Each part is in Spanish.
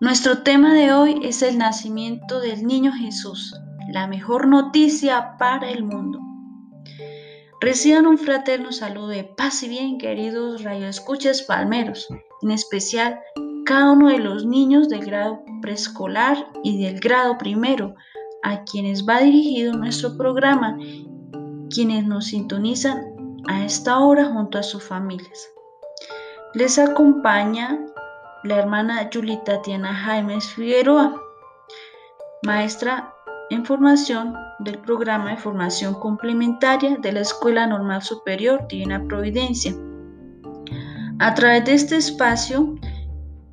Nuestro tema de hoy es el nacimiento del niño Jesús, la mejor noticia para el mundo. Reciban un fraterno saludo de paz y bien, queridos radioescuchas palmeros, en especial cada uno de los niños del grado preescolar y del grado primero, a quienes va dirigido nuestro programa, quienes nos sintonizan a esta hora junto a sus familias. Les acompaña la hermana Yuli Tatiana Jaimes Figueroa, maestra en formación del programa de formación complementaria de la Escuela Normal Superior Divina Providencia. A través de este espacio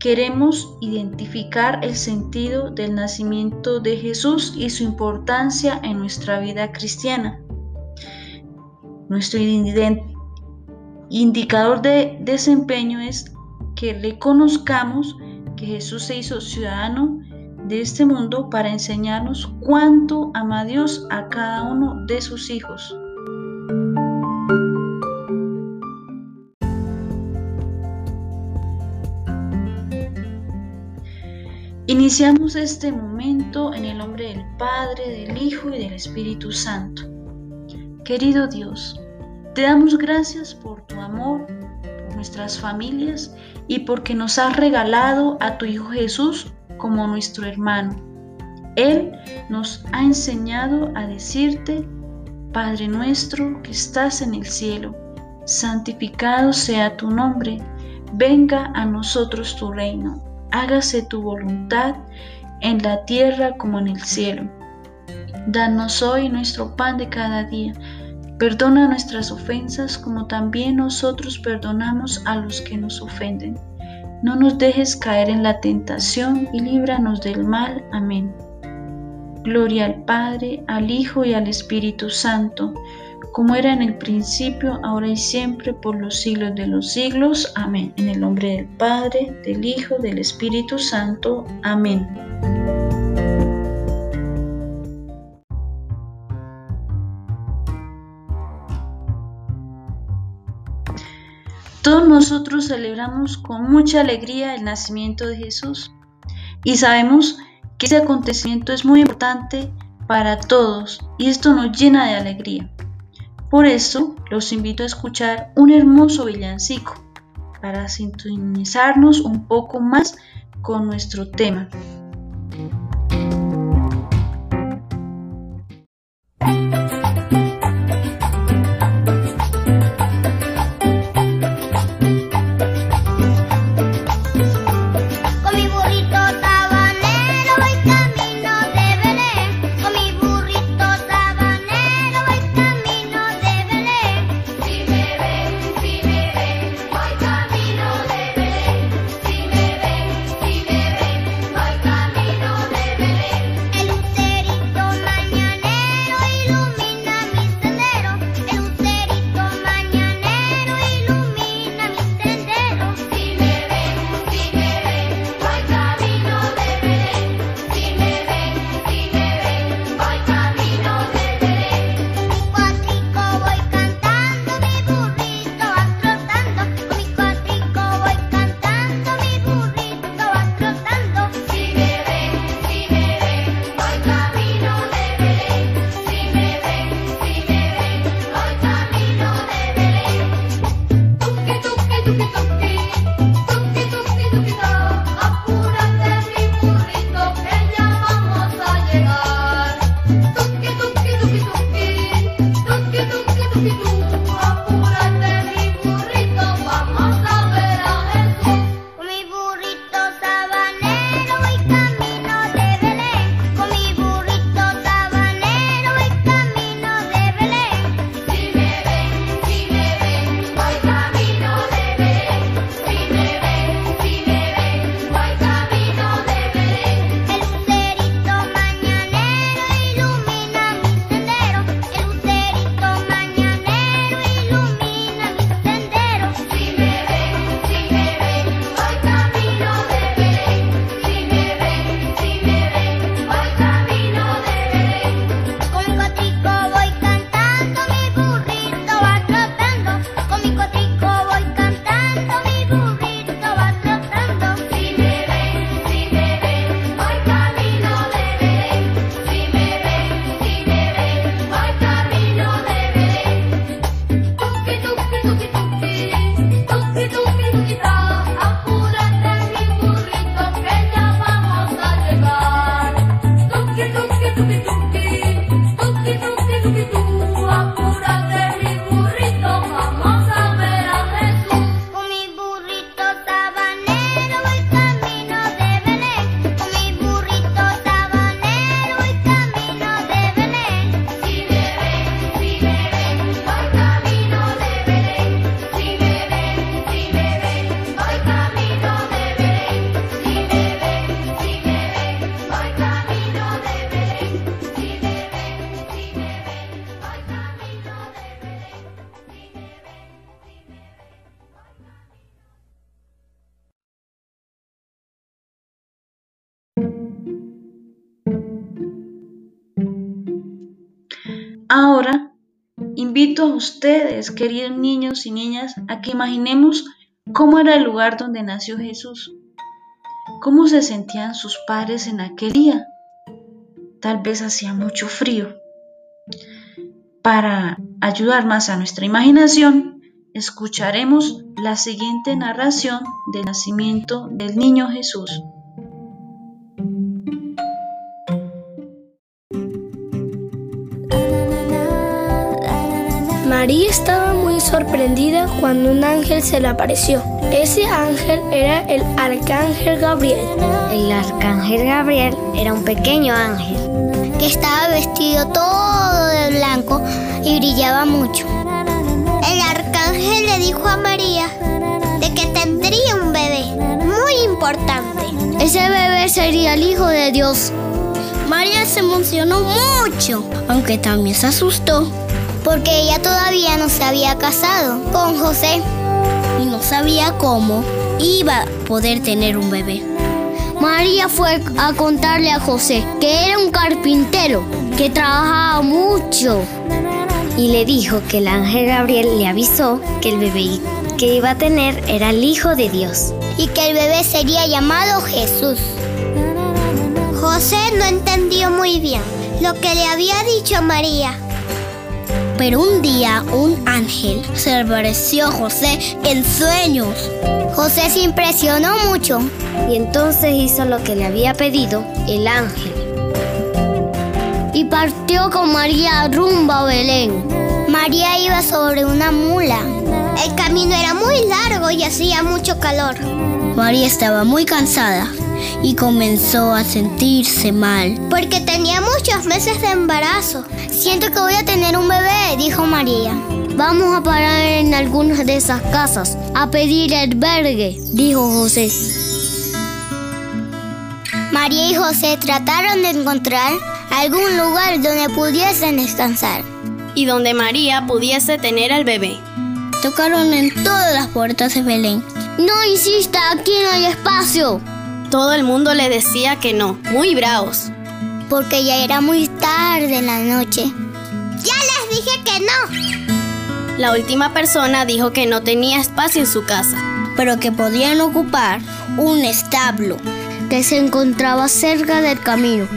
queremos identificar el sentido del nacimiento de Jesús y su importancia en nuestra vida cristiana. Nuestro indicador de desempeño es que reconozcamos que Jesús se hizo ciudadano de este mundo para enseñarnos cuánto ama Dios a cada uno de sus hijos. Iniciamos este momento en el nombre del Padre, del Hijo y del Espíritu Santo. Querido Dios, te damos gracias por tu amor, nuestras familias y porque nos has regalado a tu Hijo Jesús como nuestro hermano. Él nos ha enseñado a decirte, Padre nuestro que estás en el cielo, santificado sea tu nombre, venga a nosotros tu reino, hágase tu voluntad en la tierra como en el cielo. Danos hoy nuestro pan de cada día Perdona nuestras ofensas como también nosotros perdonamos a los que nos ofenden. No nos dejes caer en la tentación y líbranos del mal. Amén. Gloria al Padre, al Hijo y al Espíritu Santo, como era en el principio, ahora y siempre, por los siglos de los siglos. Amén. En el nombre del Padre, del Hijo, del Espíritu Santo. Amén. nosotros celebramos con mucha alegría el nacimiento de Jesús y sabemos que este acontecimiento es muy importante para todos y esto nos llena de alegría. Por eso los invito a escuchar un hermoso villancico para sintonizarnos un poco más con nuestro tema. Invito a ustedes, queridos niños y niñas, a que imaginemos cómo era el lugar donde nació Jesús, cómo se sentían sus padres en aquel día. Tal vez hacía mucho frío. Para ayudar más a nuestra imaginación, escucharemos la siguiente narración del nacimiento del niño Jesús. María estaba muy sorprendida cuando un ángel se le apareció. Ese ángel era el arcángel Gabriel. El arcángel Gabriel era un pequeño ángel que estaba vestido todo de blanco y brillaba mucho. El arcángel le dijo a María de que tendría un bebé muy importante. Ese bebé sería el Hijo de Dios. María se emocionó mucho, aunque también se asustó porque ella todavía no se había casado con José y no sabía cómo iba a poder tener un bebé. María fue a contarle a José que era un carpintero, que trabajaba mucho. Y le dijo que el ángel Gabriel le avisó que el bebé que iba a tener era el Hijo de Dios. Y que el bebé sería llamado Jesús. José no entendió muy bien lo que le había dicho María pero un día un ángel se apareció a José en sueños. José se impresionó mucho y entonces hizo lo que le había pedido el ángel. Y partió con María rumbo a Belén. María iba sobre una mula. El camino era muy largo y hacía mucho calor. María estaba muy cansada y comenzó a sentirse mal. Porque tenía muchos meses de embarazo. Siento que voy a tener un bebé, dijo María. Vamos a parar en alguna de esas casas a pedir albergue, dijo José. María y José trataron de encontrar algún lugar donde pudiesen descansar. Y donde María pudiese tener al bebé. Tocaron en todas las puertas de Belén. No insista, aquí no hay espacio. Todo el mundo le decía que no, muy bravos. Porque ya era muy tarde en la noche. Ya les dije que no. La última persona dijo que no tenía espacio en su casa, pero que podían ocupar un establo que se encontraba cerca del camino.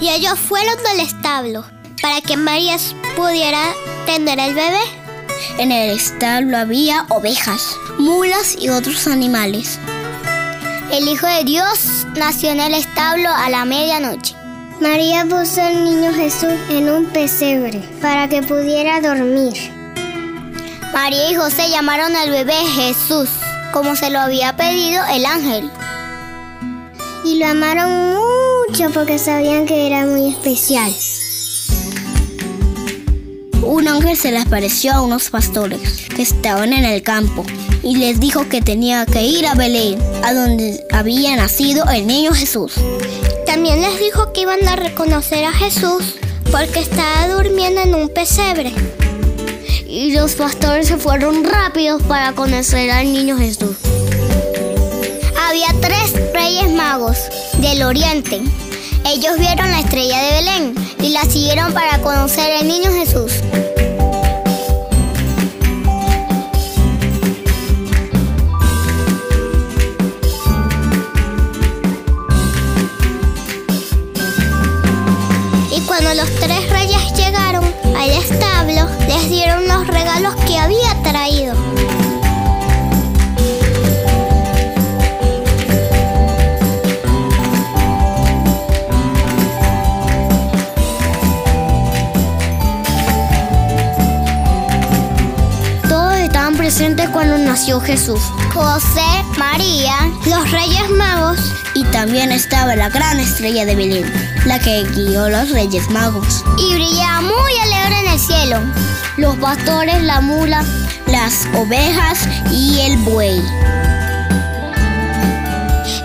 Y ellos fueron del establo para que María pudiera tener el bebé. En el establo había ovejas, mulas y otros animales. El Hijo de Dios nació en el establo a la medianoche. María puso al niño Jesús en un pesebre para que pudiera dormir. María y José llamaron al bebé Jesús, como se lo había pedido el ángel. Y lo amaron mucho porque sabían que era muy especial. Un ángel se les apareció a unos pastores que estaban en el campo y les dijo que tenía que ir a Belén, a donde había nacido el niño Jesús. También les dijo que iban a reconocer a Jesús porque estaba durmiendo en un pesebre. Y los pastores se fueron rápidos para conocer al niño Jesús. Había tres reyes magos del oriente. Ellos vieron la estrella de Belén y la siguieron para conocer al niño Jesús. Traído. Nació Jesús. José, María, los Reyes Magos y también estaba la gran estrella de Belén, la que guió los Reyes Magos. Y brillaba muy alegre en el cielo. Los pastores, la mula, las ovejas y el buey.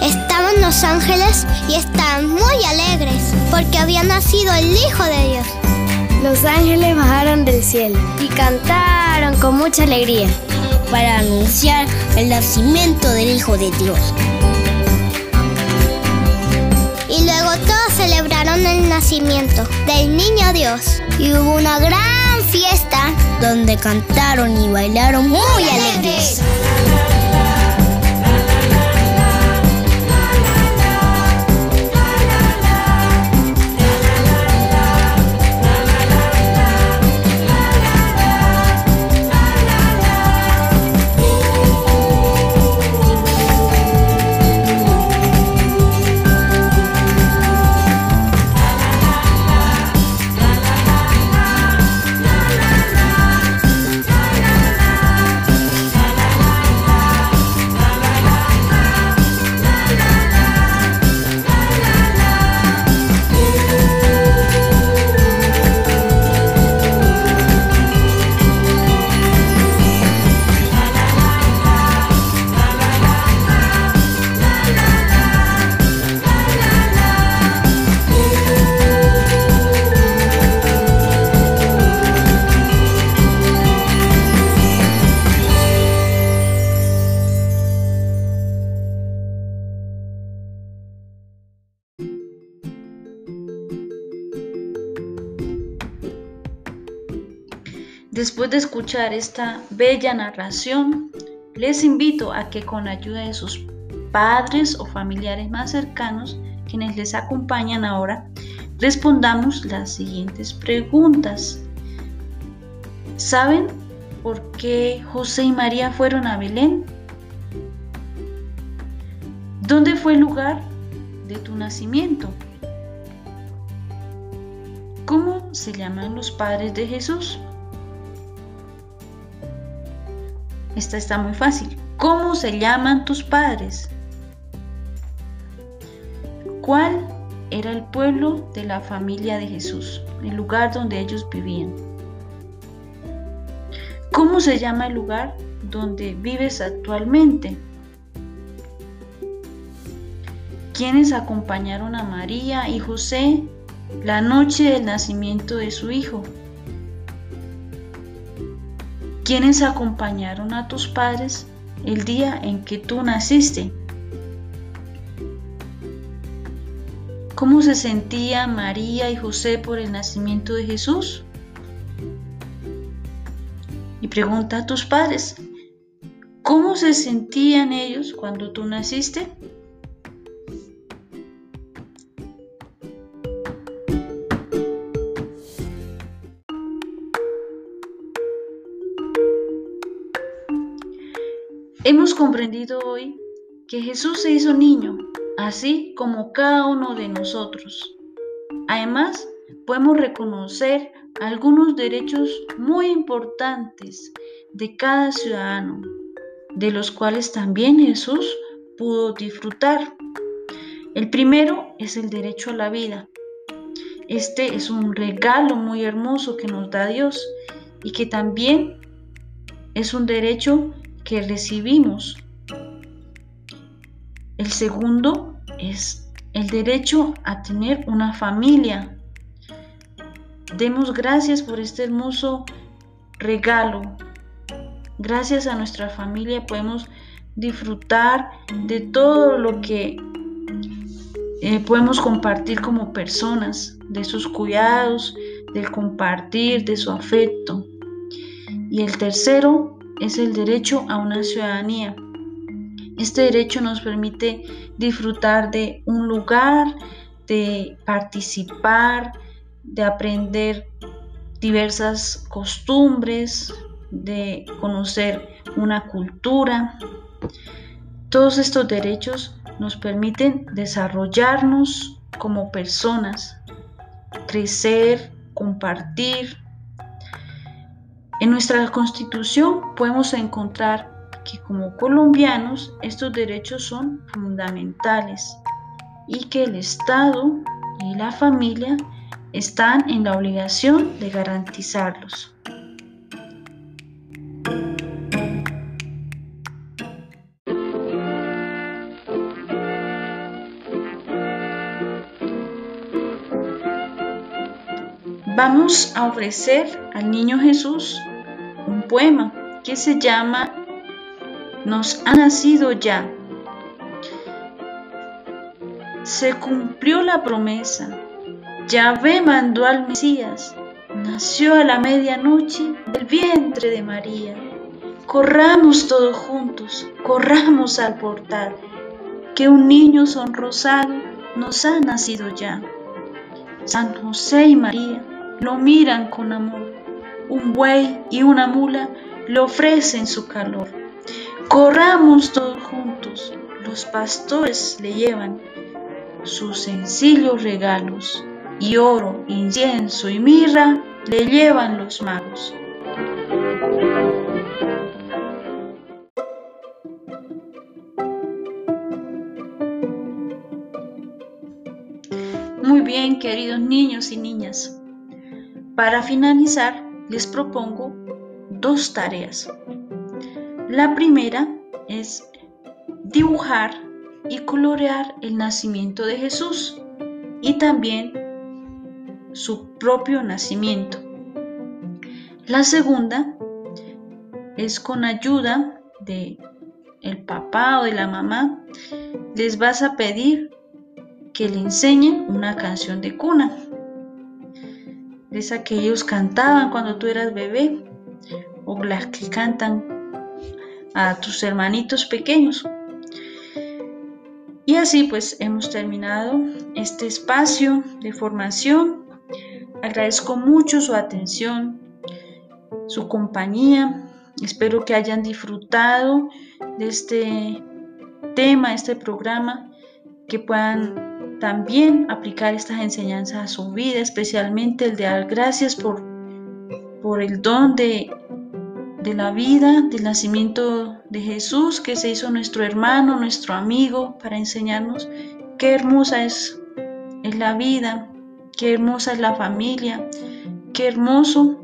Estaban los ángeles y estaban muy alegres porque había nacido el Hijo de Dios. Los ángeles bajaron del cielo y cantaron con mucha alegría para anunciar el nacimiento del Hijo de Dios. Y luego todos celebraron el nacimiento del niño Dios. Y hubo una gran fiesta donde cantaron y bailaron muy alegres. Después de escuchar esta bella narración, les invito a que con ayuda de sus padres o familiares más cercanos, quienes les acompañan ahora, respondamos las siguientes preguntas. ¿Saben por qué José y María fueron a Belén? ¿Dónde fue el lugar de tu nacimiento? ¿Cómo se llaman los padres de Jesús? Esta está muy fácil. ¿Cómo se llaman tus padres? ¿Cuál era el pueblo de la familia de Jesús? El lugar donde ellos vivían. ¿Cómo se llama el lugar donde vives actualmente? ¿Quiénes acompañaron a María y José la noche del nacimiento de su hijo? ¿Quiénes acompañaron a tus padres el día en que tú naciste? ¿Cómo se sentía María y José por el nacimiento de Jesús? Y pregunta a tus padres, ¿cómo se sentían ellos cuando tú naciste? Hemos comprendido hoy que Jesús se hizo niño, así como cada uno de nosotros. Además, podemos reconocer algunos derechos muy importantes de cada ciudadano, de los cuales también Jesús pudo disfrutar. El primero es el derecho a la vida. Este es un regalo muy hermoso que nos da Dios y que también es un derecho que recibimos. El segundo es el derecho a tener una familia. Demos gracias por este hermoso regalo. Gracias a nuestra familia podemos disfrutar de todo lo que eh, podemos compartir como personas, de sus cuidados, del compartir, de su afecto. Y el tercero es el derecho a una ciudadanía. Este derecho nos permite disfrutar de un lugar, de participar, de aprender diversas costumbres, de conocer una cultura. Todos estos derechos nos permiten desarrollarnos como personas, crecer, compartir, en nuestra constitución podemos encontrar que como colombianos estos derechos son fundamentales y que el Estado y la familia están en la obligación de garantizarlos. Vamos a ofrecer al niño Jesús un poema que se llama Nos ha nacido ya. se cumplió la promesa. Yahvé mandó al Mesías, nació a la medianoche del vientre de María. Corramos todos juntos, corramos al portal, que un niño sonrosado nos ha nacido ya. San José y María lo miran con amor. Un buey y una mula le ofrecen su calor. Corramos todos juntos, los pastores le llevan sus sencillos regalos, y oro, incienso y mirra le llevan los magos. Muy bien, queridos niños y niñas. Para finalizar, les propongo dos tareas. La primera es dibujar y colorear el nacimiento de Jesús y también su propio nacimiento. La segunda es con ayuda de el papá o de la mamá, les vas a pedir que le enseñen una canción de cuna. Esa que ellos cantaban cuando tú eras bebé o las que cantan a tus hermanitos pequeños. Y así pues hemos terminado este espacio de formación. Agradezco mucho su atención, su compañía. Espero que hayan disfrutado de este tema, este programa, que puedan también aplicar estas enseñanzas a su vida, especialmente el de dar gracias por, por el don de de la vida, del nacimiento de Jesús, que se hizo nuestro hermano, nuestro amigo, para enseñarnos qué hermosa es, es la vida, qué hermosa es la familia, qué hermoso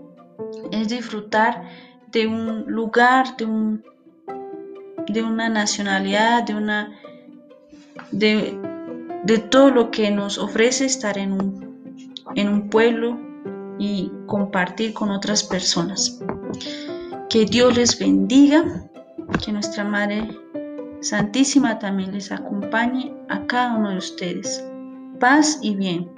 es disfrutar de un lugar, de, un, de una nacionalidad, de una de, de todo lo que nos ofrece estar en un, en un pueblo y compartir con otras personas. Que Dios les bendiga, que nuestra Madre Santísima también les acompañe a cada uno de ustedes. Paz y bien.